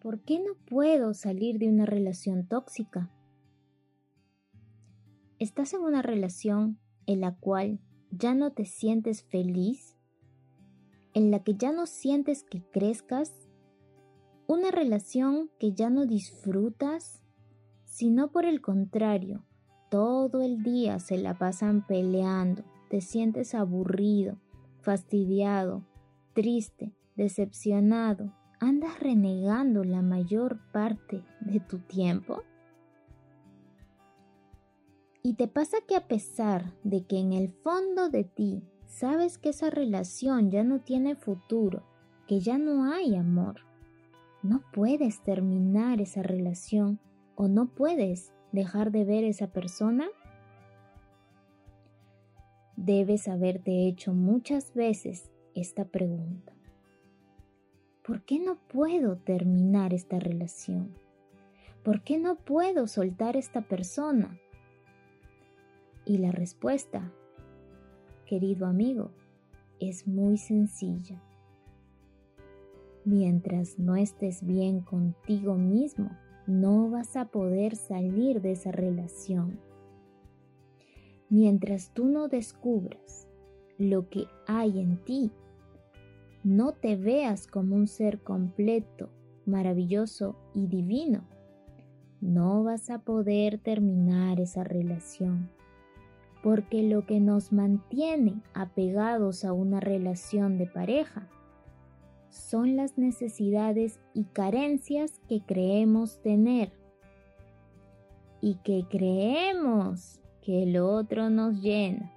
¿Por qué no puedo salir de una relación tóxica? ¿Estás en una relación en la cual ya no te sientes feliz? ¿En la que ya no sientes que crezcas? ¿Una relación que ya no disfrutas? Sino por el contrario, todo el día se la pasan peleando, te sientes aburrido, fastidiado, triste, decepcionado, ¿Andas renegando la mayor parte de tu tiempo? Y te pasa que a pesar de que en el fondo de ti sabes que esa relación ya no tiene futuro, que ya no hay amor, no puedes terminar esa relación o no puedes dejar de ver a esa persona? Debes haberte hecho muchas veces esta pregunta. ¿Por qué no puedo terminar esta relación? ¿Por qué no puedo soltar esta persona? Y la respuesta, querido amigo, es muy sencilla. Mientras no estés bien contigo mismo, no vas a poder salir de esa relación. Mientras tú no descubras lo que hay en ti no te veas como un ser completo, maravilloso y divino, no vas a poder terminar esa relación. Porque lo que nos mantiene apegados a una relación de pareja son las necesidades y carencias que creemos tener y que creemos que el otro nos llena.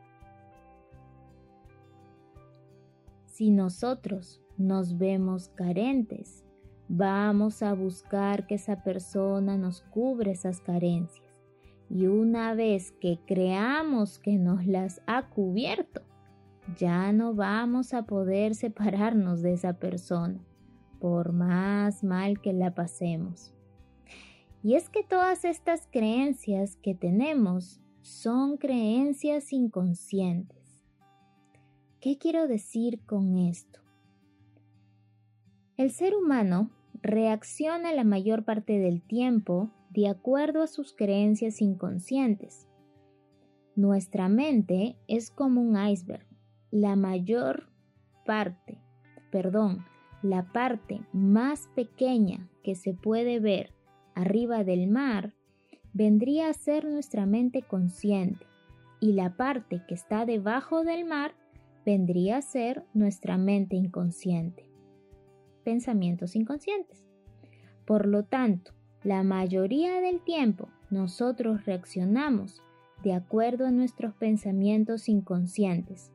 Si nosotros nos vemos carentes, vamos a buscar que esa persona nos cubre esas carencias. Y una vez que creamos que nos las ha cubierto, ya no vamos a poder separarnos de esa persona, por más mal que la pasemos. Y es que todas estas creencias que tenemos son creencias inconscientes. ¿Qué quiero decir con esto? El ser humano reacciona la mayor parte del tiempo de acuerdo a sus creencias inconscientes. Nuestra mente es como un iceberg. La mayor parte, perdón, la parte más pequeña que se puede ver arriba del mar vendría a ser nuestra mente consciente y la parte que está debajo del mar vendría a ser nuestra mente inconsciente. Pensamientos inconscientes. Por lo tanto, la mayoría del tiempo nosotros reaccionamos de acuerdo a nuestros pensamientos inconscientes,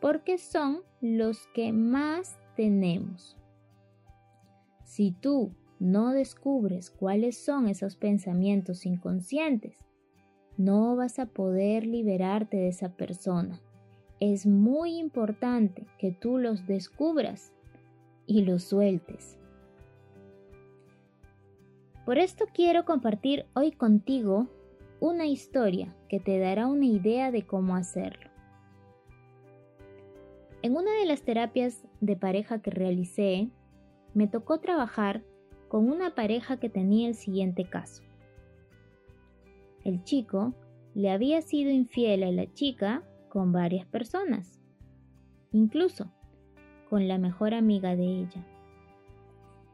porque son los que más tenemos. Si tú no descubres cuáles son esos pensamientos inconscientes, no vas a poder liberarte de esa persona es muy importante que tú los descubras y los sueltes. Por esto quiero compartir hoy contigo una historia que te dará una idea de cómo hacerlo. En una de las terapias de pareja que realicé, me tocó trabajar con una pareja que tenía el siguiente caso. El chico le había sido infiel a la chica con varias personas, incluso con la mejor amiga de ella.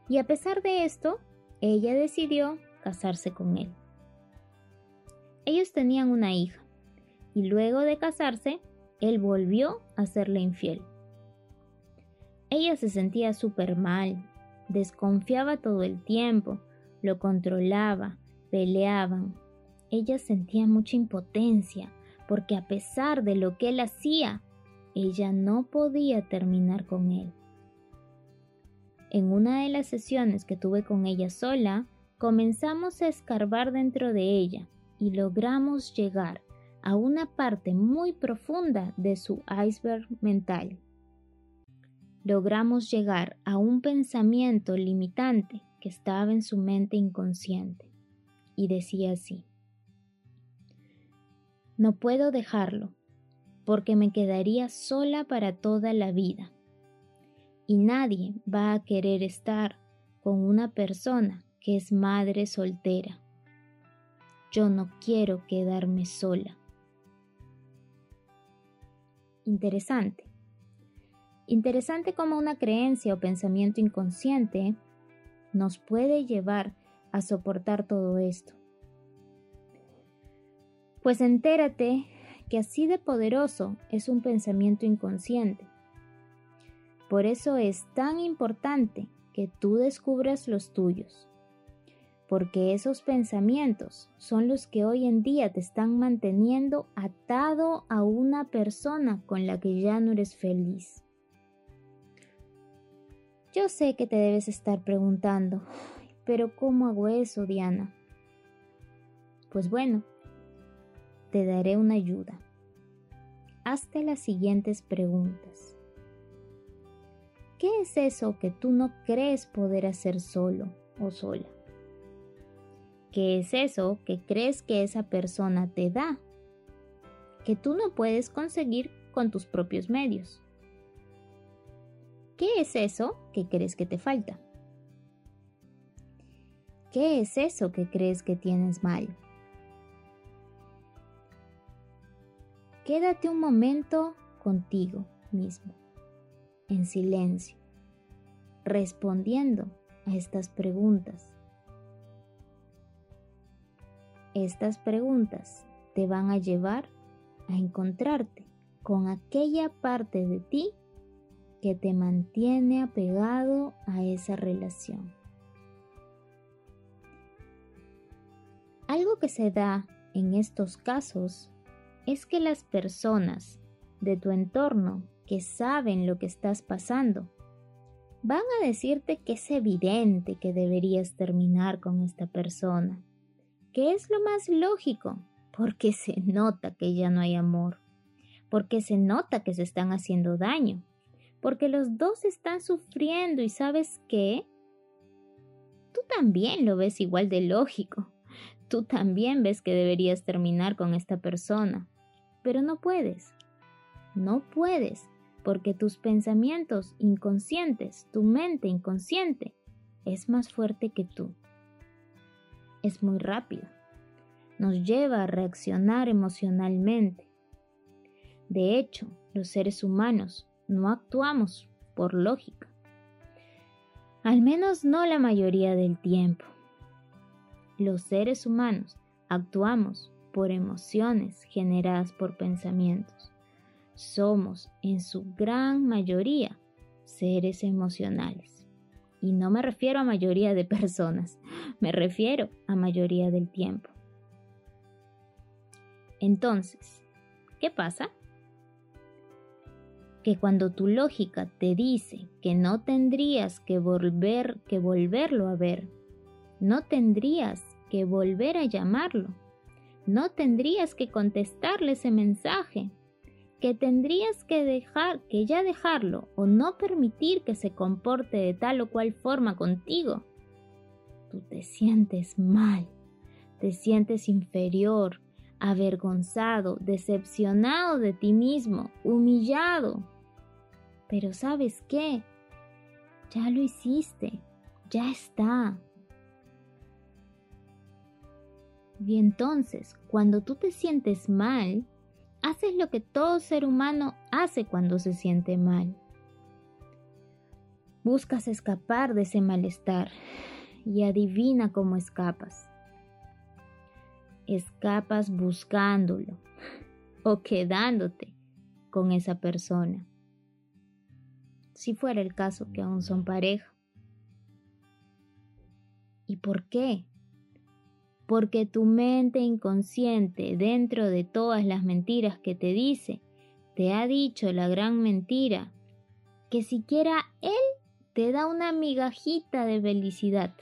Y a pesar de esto, ella decidió casarse con él. Ellos tenían una hija, y luego de casarse, él volvió a serle infiel. Ella se sentía súper mal, desconfiaba todo el tiempo, lo controlaba, peleaban. Ella sentía mucha impotencia, porque a pesar de lo que él hacía, ella no podía terminar con él. En una de las sesiones que tuve con ella sola, comenzamos a escarbar dentro de ella y logramos llegar a una parte muy profunda de su iceberg mental. Logramos llegar a un pensamiento limitante que estaba en su mente inconsciente y decía así, no puedo dejarlo, porque me quedaría sola para toda la vida. Y nadie va a querer estar con una persona que es madre soltera. Yo no quiero quedarme sola. Interesante. Interesante como una creencia o pensamiento inconsciente nos puede llevar a soportar todo esto. Pues entérate que así de poderoso es un pensamiento inconsciente. Por eso es tan importante que tú descubras los tuyos, porque esos pensamientos son los que hoy en día te están manteniendo atado a una persona con la que ya no eres feliz. Yo sé que te debes estar preguntando, pero ¿cómo hago eso, Diana? Pues bueno, te daré una ayuda. Hazte las siguientes preguntas. ¿Qué es eso que tú no crees poder hacer solo o sola? ¿Qué es eso que crees que esa persona te da? Que tú no puedes conseguir con tus propios medios. ¿Qué es eso que crees que te falta? ¿Qué es eso que crees que tienes mal? Quédate un momento contigo mismo en silencio, respondiendo a estas preguntas. Estas preguntas te van a llevar a encontrarte con aquella parte de ti que te mantiene apegado a esa relación. Algo que se da en estos casos es que las personas de tu entorno que saben lo que estás pasando, van a decirte que es evidente que deberías terminar con esta persona, que es lo más lógico, porque se nota que ya no hay amor, porque se nota que se están haciendo daño, porque los dos están sufriendo y sabes qué, tú también lo ves igual de lógico, tú también ves que deberías terminar con esta persona, pero no puedes, no puedes porque tus pensamientos inconscientes, tu mente inconsciente, es más fuerte que tú. Es muy rápido. Nos lleva a reaccionar emocionalmente. De hecho, los seres humanos no actuamos por lógica. Al menos no la mayoría del tiempo. Los seres humanos actuamos por emociones generadas por pensamientos somos en su gran mayoría seres emocionales. Y no me refiero a mayoría de personas, me refiero a mayoría del tiempo. Entonces, ¿qué pasa? Que cuando tu lógica te dice que no tendrías que volver que volverlo a ver, no tendrías que volver a llamarlo, no tendrías que contestarle ese mensaje, que tendrías que dejar, que ya dejarlo o no permitir que se comporte de tal o cual forma contigo, tú te sientes mal, te sientes inferior, avergonzado, decepcionado de ti mismo, humillado. Pero sabes qué? Ya lo hiciste, ya está. Y entonces, cuando tú te sientes mal, haces lo que todo ser humano hace cuando se siente mal. Buscas escapar de ese malestar y adivina cómo escapas. Escapas buscándolo o quedándote con esa persona. Si fuera el caso que aún son pareja. ¿Y por qué? Porque tu mente inconsciente, dentro de todas las mentiras que te dice, te ha dicho la gran mentira, que siquiera Él te da una migajita de felicidad,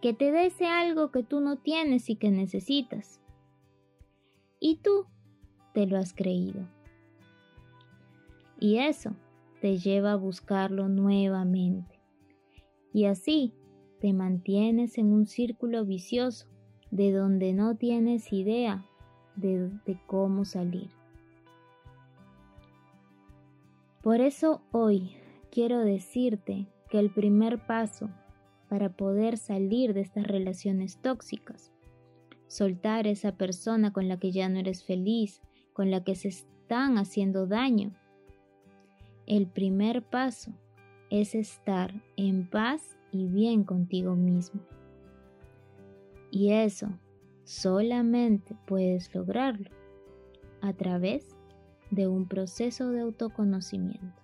que te dese algo que tú no tienes y que necesitas. Y tú te lo has creído. Y eso te lleva a buscarlo nuevamente. Y así te mantienes en un círculo vicioso de donde no tienes idea de, cómo salir. Por eso hoy quiero decirte que el primer paso para poder salir de estas relaciones tóxicas, soltar esa persona con la que ya no eres feliz, con la que se están haciendo daño. El primer paso es estar en paz y bien contigo mismo. Y eso solamente puedes lograrlo a través de un proceso de autoconocimiento.